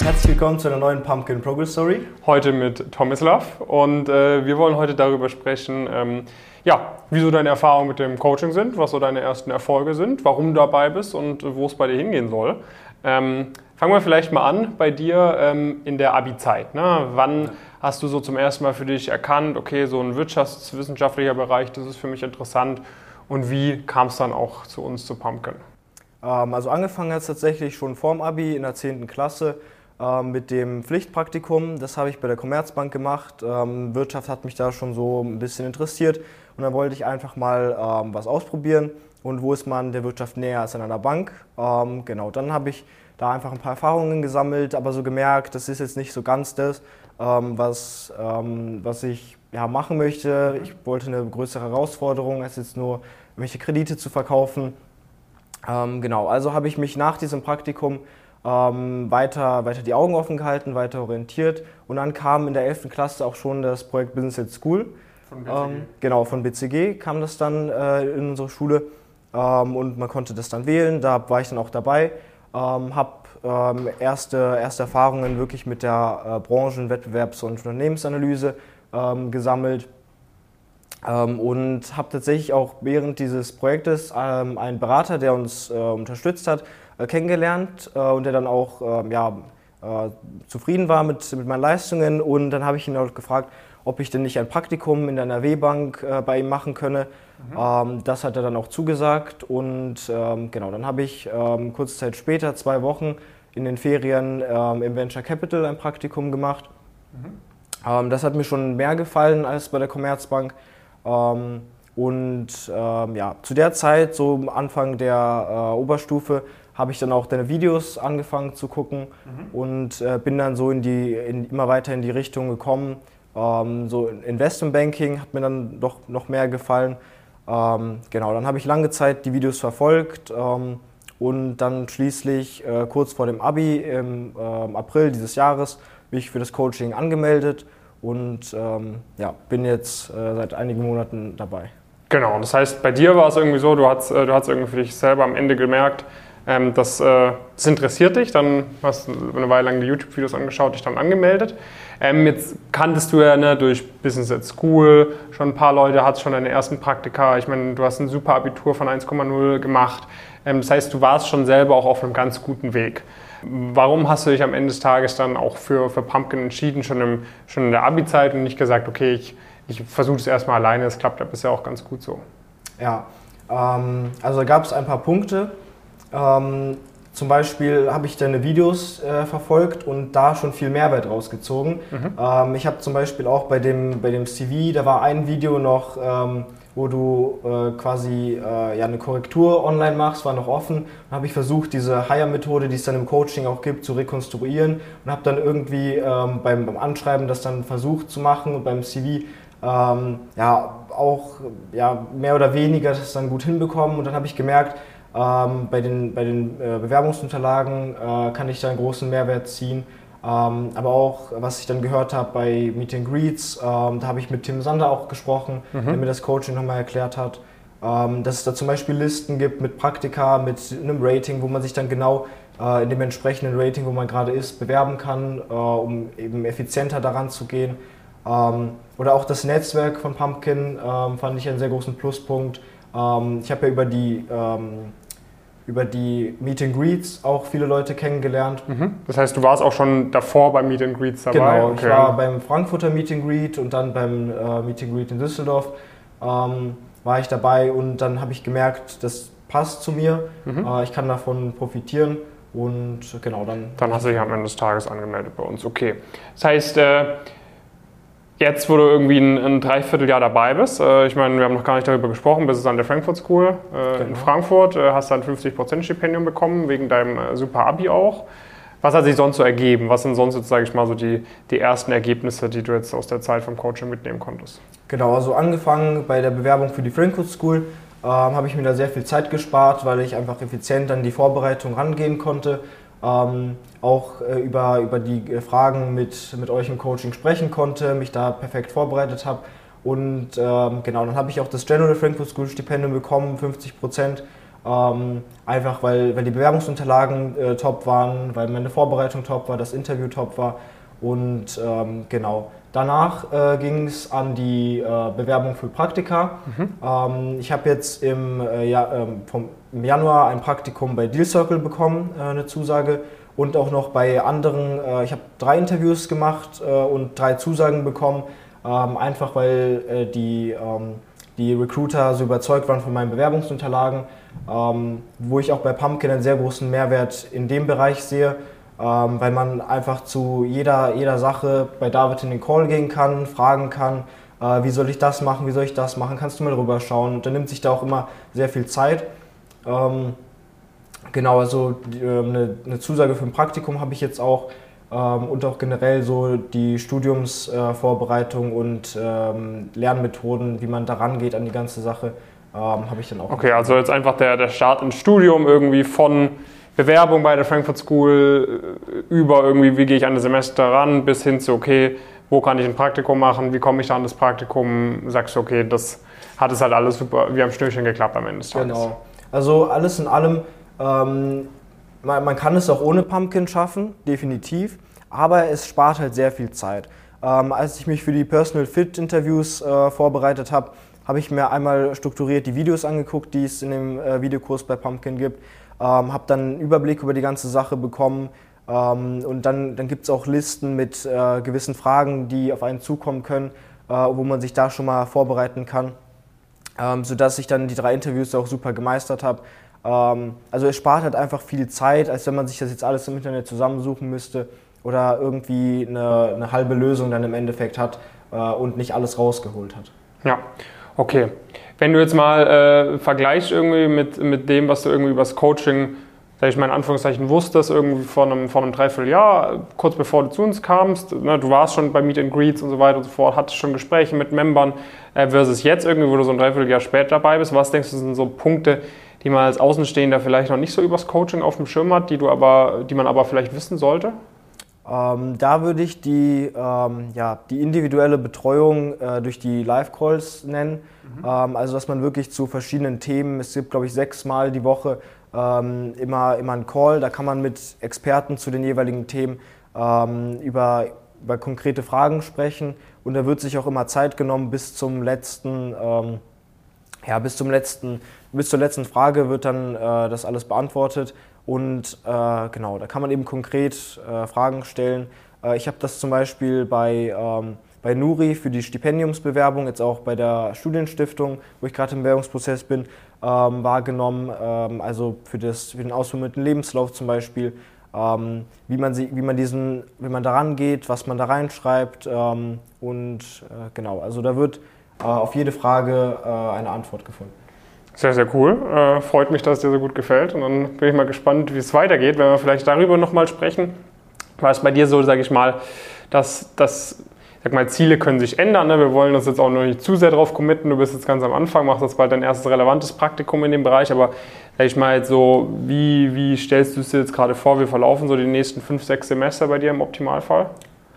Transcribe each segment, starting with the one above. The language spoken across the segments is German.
Herzlich willkommen zu einer neuen Pumpkin Progress Story. Heute mit Tomislav und äh, wir wollen heute darüber sprechen, ähm, ja, wieso deine Erfahrungen mit dem Coaching sind, was so deine ersten Erfolge sind, warum du dabei bist und wo es bei dir hingehen soll. Ähm, fangen wir vielleicht mal an bei dir ähm, in der Abi-Zeit. Ne? Wann hast du so zum ersten Mal für dich erkannt, okay, so ein wirtschaftswissenschaftlicher Bereich, das ist für mich interessant und wie kam es dann auch zu uns zu Pumpkin? Ähm, also angefangen hat es tatsächlich schon vorm Abi in der 10. Klasse mit dem Pflichtpraktikum. Das habe ich bei der Commerzbank gemacht. Ähm, Wirtschaft hat mich da schon so ein bisschen interessiert und dann wollte ich einfach mal ähm, was ausprobieren. Und wo ist man der Wirtschaft näher als an einer Bank? Ähm, genau, dann habe ich da einfach ein paar Erfahrungen gesammelt, aber so gemerkt, das ist jetzt nicht so ganz das, ähm, was, ähm, was ich ja, machen möchte. Ich wollte eine größere Herausforderung, als jetzt nur irgendwelche Kredite zu verkaufen. Ähm, genau, also habe ich mich nach diesem Praktikum ähm, weiter, weiter die Augen offen gehalten, weiter orientiert und dann kam in der 11. Klasse auch schon das Projekt Business at School. Von BCG? Ähm, genau, von BCG kam das dann äh, in unsere Schule ähm, und man konnte das dann wählen, da war ich dann auch dabei, ähm, habe ähm, erste, erste Erfahrungen wirklich mit der äh, Branchen-, Wettbewerbs- und Unternehmensanalyse gesammelt ähm, und habe tatsächlich auch während dieses Projektes ähm, einen Berater, der uns äh, unterstützt hat, kennengelernt äh, und der dann auch ähm, ja, äh, zufrieden war mit, mit meinen Leistungen. Und dann habe ich ihn auch gefragt, ob ich denn nicht ein Praktikum in der NRW-Bank äh, bei ihm machen könne. Mhm. Ähm, das hat er dann auch zugesagt und ähm, genau, dann habe ich kurze Zeit später, zwei Wochen in den Ferien im Venture Capital ein Praktikum gemacht. Mhm. das hat mir schon mehr gefallen als bei der Commerzbank. Und ja, zu der Zeit, so Anfang der äh, Oberstufe, habe ich dann auch deine Videos angefangen zu gucken mhm. und äh, bin dann so in die, in, immer weiter in die Richtung gekommen. Ähm, so Investmentbanking hat mir dann doch noch mehr gefallen. Ähm, genau, dann habe ich lange Zeit die Videos verfolgt ähm, und dann schließlich äh, kurz vor dem Abi im ähm, April dieses Jahres mich für das Coaching angemeldet und ähm, ja, bin jetzt äh, seit einigen Monaten dabei. Genau, das heißt, bei dir war es irgendwie so, du hast, äh, du hast irgendwie für dich selber am Ende gemerkt, ähm, das, äh, das interessiert dich, dann hast du eine Weile lang die YouTube-Videos angeschaut, dich dann angemeldet. Ähm, jetzt kanntest du ja ne, durch Business at School schon ein paar Leute, hattest schon deine ersten Praktika. Ich meine, du hast ein super Abitur von 1,0 gemacht. Ähm, das heißt, du warst schon selber auch auf einem ganz guten Weg. Warum hast du dich am Ende des Tages dann auch für, für Pumpkin entschieden, schon, im, schon in der Abi-Zeit und nicht gesagt, okay, ich, ich versuche es erstmal alleine, das klappt ja bisher auch ganz gut so? Ja, ähm, also da gab es ein paar Punkte. Ähm, zum Beispiel habe ich deine Videos äh, verfolgt und da schon viel Mehrwert rausgezogen. Mhm. Ähm, ich habe zum Beispiel auch bei dem, bei dem CV, da war ein Video noch, ähm, wo du äh, quasi äh, ja, eine Korrektur online machst, war noch offen. Dann habe ich versucht, diese Hire-Methode, die es dann im Coaching auch gibt, zu rekonstruieren und habe dann irgendwie ähm, beim, beim, Anschreiben das dann versucht zu machen und beim CV ähm, ja auch ja, mehr oder weniger das dann gut hinbekommen. Und dann habe ich gemerkt, ähm, bei den, bei den äh, Bewerbungsunterlagen äh, kann ich da einen großen Mehrwert ziehen. Ähm, aber auch, was ich dann gehört habe bei Meet and Greets, ähm, da habe ich mit Tim Sander auch gesprochen, mhm. der mir das Coaching nochmal erklärt hat, ähm, dass es da zum Beispiel Listen gibt mit Praktika, mit einem Rating, wo man sich dann genau äh, in dem entsprechenden Rating, wo man gerade ist, bewerben kann, äh, um eben effizienter daran zu gehen. Ähm, oder auch das Netzwerk von Pumpkin ähm, fand ich einen sehr großen Pluspunkt. Ähm, ich habe ja über die über die Meet and Greets auch viele Leute kennengelernt. Mhm. Das heißt, du warst auch schon davor beim Meet and Greets dabei? Genau, okay. ich war beim Frankfurter Meet and Greet und dann beim äh, Meet and Greet in Düsseldorf ähm, war ich dabei und dann habe ich gemerkt, das passt zu mir, mhm. äh, ich kann davon profitieren und genau dann. Dann hast du dich am Ende des Tages angemeldet bei uns, okay. Das heißt, äh, Jetzt, wo du irgendwie ein, ein Dreivierteljahr dabei bist, äh, ich meine, wir haben noch gar nicht darüber gesprochen, bist du an der Frankfurt School äh, genau. in Frankfurt, äh, hast dann 50% Stipendium bekommen, wegen deinem äh, super Abi auch. Was hat sich sonst so ergeben? Was sind sonst, jetzt, sage ich mal, so die, die ersten Ergebnisse, die du jetzt aus der Zeit vom Coaching mitnehmen konntest? Genau, also angefangen bei der Bewerbung für die Frankfurt School ähm, habe ich mir da sehr viel Zeit gespart, weil ich einfach effizient an die Vorbereitung rangehen konnte ähm, auch äh, über, über die äh, Fragen mit, mit euch im Coaching sprechen konnte, mich da perfekt vorbereitet habe. Und ähm, genau, dann habe ich auch das General Frankfurt School Stipendium bekommen, 50 Prozent. Ähm, einfach weil, weil die Bewerbungsunterlagen äh, top waren, weil meine Vorbereitung top war, das Interview top war. Und ähm, genau, danach äh, ging es an die äh, Bewerbung für Praktika. Mhm. Ähm, ich habe jetzt im, äh, ja, ähm, vom, im Januar ein Praktikum bei Deal Circle bekommen, äh, eine Zusage. Und auch noch bei anderen, äh, ich habe drei Interviews gemacht und drei Zusagen bekommen. Ähm, einfach weil die, ähm, die Recruiter so überzeugt waren von meinen Bewerbungsunterlagen wo ich auch bei Pumpkin einen sehr großen Mehrwert in dem Bereich sehe, ähm, weil man einfach zu jeder, jeder Sache bei David in den Call gehen kann, fragen kann, äh, wie soll ich das machen, wie soll ich das machen, kannst du mal drüber schauen. Und dann nimmt sich da auch immer sehr viel Zeit. Ähm, genau, also die, äh, eine, eine, Zusage für ein Praktikum habe ich jetzt auch ähm, und auch generell so die Studiumsvorbereitung äh, und ähm, Lernmethoden, wie man daran geht an die ganze Sache ähm, habe ich dann auch. Okay, also jetzt einfach der, der Start ins Studium irgendwie von Bewerbung bei der Frankfurt School äh, über irgendwie, wie gehe ich an das Semester ran, bis hin zu, okay, wo kann ich ein Praktikum machen, wie komme ich da an das Praktikum, sagst du, okay, das hat es halt alles super, wie am Schnürchen geklappt am Ende des Tages. Genau. Also alles in allem, ähm, man, man, kann es auch ohne Pumpkin schaffen, definitiv, aber es spart halt sehr viel Zeit. Ähm, als ich mich für die Personal Fit Interviews äh, vorbereitet habe, habe ich mir einmal strukturiert die Videos angeguckt, die es in dem äh, Videokurs bei Pumpkin gibt, ähm, habe dann einen Überblick über die ganze Sache bekommen ähm, und dann, dann gibt es auch Listen mit äh, gewissen Fragen, die auf einen zukommen können, äh, wo man sich da schon mal vorbereiten kann, ähm, sodass ich dann die drei Interviews auch super gemeistert habe. Ähm, also es spart halt einfach viel Zeit, als wenn man sich das jetzt alles im Internet zusammensuchen müsste oder irgendwie eine, eine halbe Lösung dann im Endeffekt hat äh, und nicht alles rausgeholt hat. Ja, Okay. Wenn du jetzt mal äh, vergleichst irgendwie mit, mit dem, was du irgendwie das Coaching, sag ich mal in Anführungszeichen, wusstest, irgendwie vor einem, vor einem Dreivierteljahr, kurz bevor du zu uns kamst, ne, du warst schon bei Meet and Greets und so weiter und so fort, hattest schon Gespräche mit Membern, äh, versus jetzt irgendwie, wo du so ein Dreivierteljahr später dabei bist, was denkst du, sind so Punkte, die man als Außenstehender vielleicht noch nicht so übers Coaching auf dem Schirm hat, die, du aber, die man aber vielleicht wissen sollte? Ähm, da würde ich die, ähm, ja, die individuelle Betreuung äh, durch die Live-Calls nennen. Mhm. Ähm, also, dass man wirklich zu verschiedenen Themen, es gibt, glaube ich, sechsmal die Woche ähm, immer, immer einen Call. Da kann man mit Experten zu den jeweiligen Themen ähm, über, über konkrete Fragen sprechen. Und da wird sich auch immer Zeit genommen bis zum letzten, ähm, ja, bis zum letzten, bis zur letzten Frage wird dann äh, das alles beantwortet. Und äh, genau, da kann man eben konkret äh, Fragen stellen. Äh, ich habe das zum Beispiel bei, ähm, bei Nuri für die Stipendiumsbewerbung, jetzt auch bei der Studienstiftung, wo ich gerade im Bewerbungsprozess bin, ähm, wahrgenommen. Ähm, also für, das, für den ausformierten Lebenslauf zum Beispiel. Ähm, wie, man sie, wie, man diesen, wie man daran geht, was man da reinschreibt. Ähm, und äh, genau, also da wird äh, auf jede Frage äh, eine Antwort gefunden. Sehr, sehr cool. Äh, freut mich, dass es dir so gut gefällt. Und dann bin ich mal gespannt, wie es weitergeht, wenn wir vielleicht darüber nochmal sprechen. War es bei dir so, sage ich mal, dass, dass sag mal, Ziele können sich ändern. Ne? Wir wollen uns jetzt auch noch nicht zu sehr drauf committen. Du bist jetzt ganz am Anfang, machst jetzt bald dein erstes relevantes Praktikum in dem Bereich. Aber sag ich mal jetzt so, wie, wie stellst du es dir jetzt gerade vor, wie verlaufen so die nächsten fünf, sechs Semester bei dir im Optimalfall?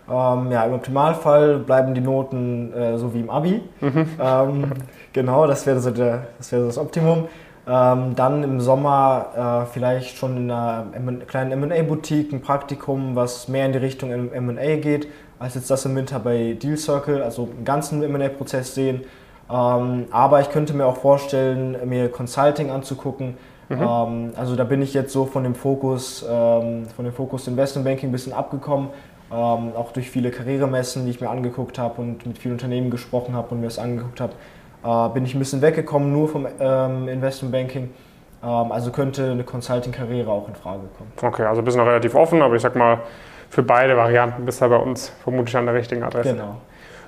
Ähm, ja, im Optimalfall bleiben die Noten äh, so wie im Abi. Mhm. Ähm, genau, das wäre so der, das, wäre das Optimum. Ähm, dann im Sommer äh, vielleicht schon in einer kleinen MA-Boutique ein Praktikum, was mehr in die Richtung MA geht, als jetzt das im Winter bei Deal Circle, also einen ganzen MA-Prozess sehen. Ähm, aber ich könnte mir auch vorstellen, mir Consulting anzugucken. Mhm. Ähm, also da bin ich jetzt so von dem Fokus, ähm, von dem Fokus Investmentbanking ein bisschen abgekommen ähm, auch durch viele Karrieremessen, die ich mir angeguckt habe und mit vielen Unternehmen gesprochen habe und mir das angeguckt habe, äh, bin ich ein bisschen weggekommen, nur vom ähm, Investmentbanking. Ähm, also könnte eine Consulting-Karriere auch in Frage kommen. Okay, also bist noch relativ offen, aber ich sag mal, für beide Varianten bist du bei uns vermutlich an der richtigen Adresse. Genau.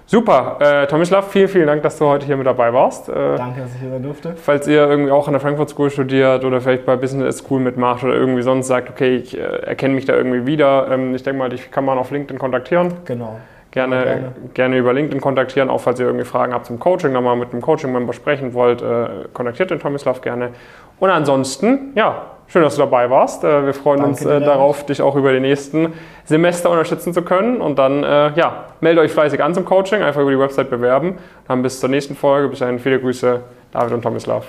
Super, äh, Tomislav, vielen, vielen Dank, dass du heute hier mit dabei warst. Äh, Danke, dass ich hier sein durfte. Falls ihr irgendwie auch an der Frankfurt School studiert oder vielleicht bei Business School mitmacht oder irgendwie sonst sagt, okay, ich äh, erkenne mich da irgendwie wieder, ähm, ich denke mal, dich kann man auf LinkedIn kontaktieren. Genau. Gerne, gerne. gerne. über LinkedIn kontaktieren, auch falls ihr irgendwie Fragen habt zum Coaching, nochmal mit einem Coaching-Member sprechen wollt, äh, kontaktiert den Tomislav gerne. Und ansonsten, ja, Schön, dass du dabei warst. Äh, wir freuen Danke uns äh, darauf, dich auch über die nächsten Semester unterstützen zu können. Und dann, äh, ja, melde euch fleißig an zum Coaching, einfach über die Website bewerben. Dann bis zur nächsten Folge. Bis dahin viele Grüße, David und Tomislav.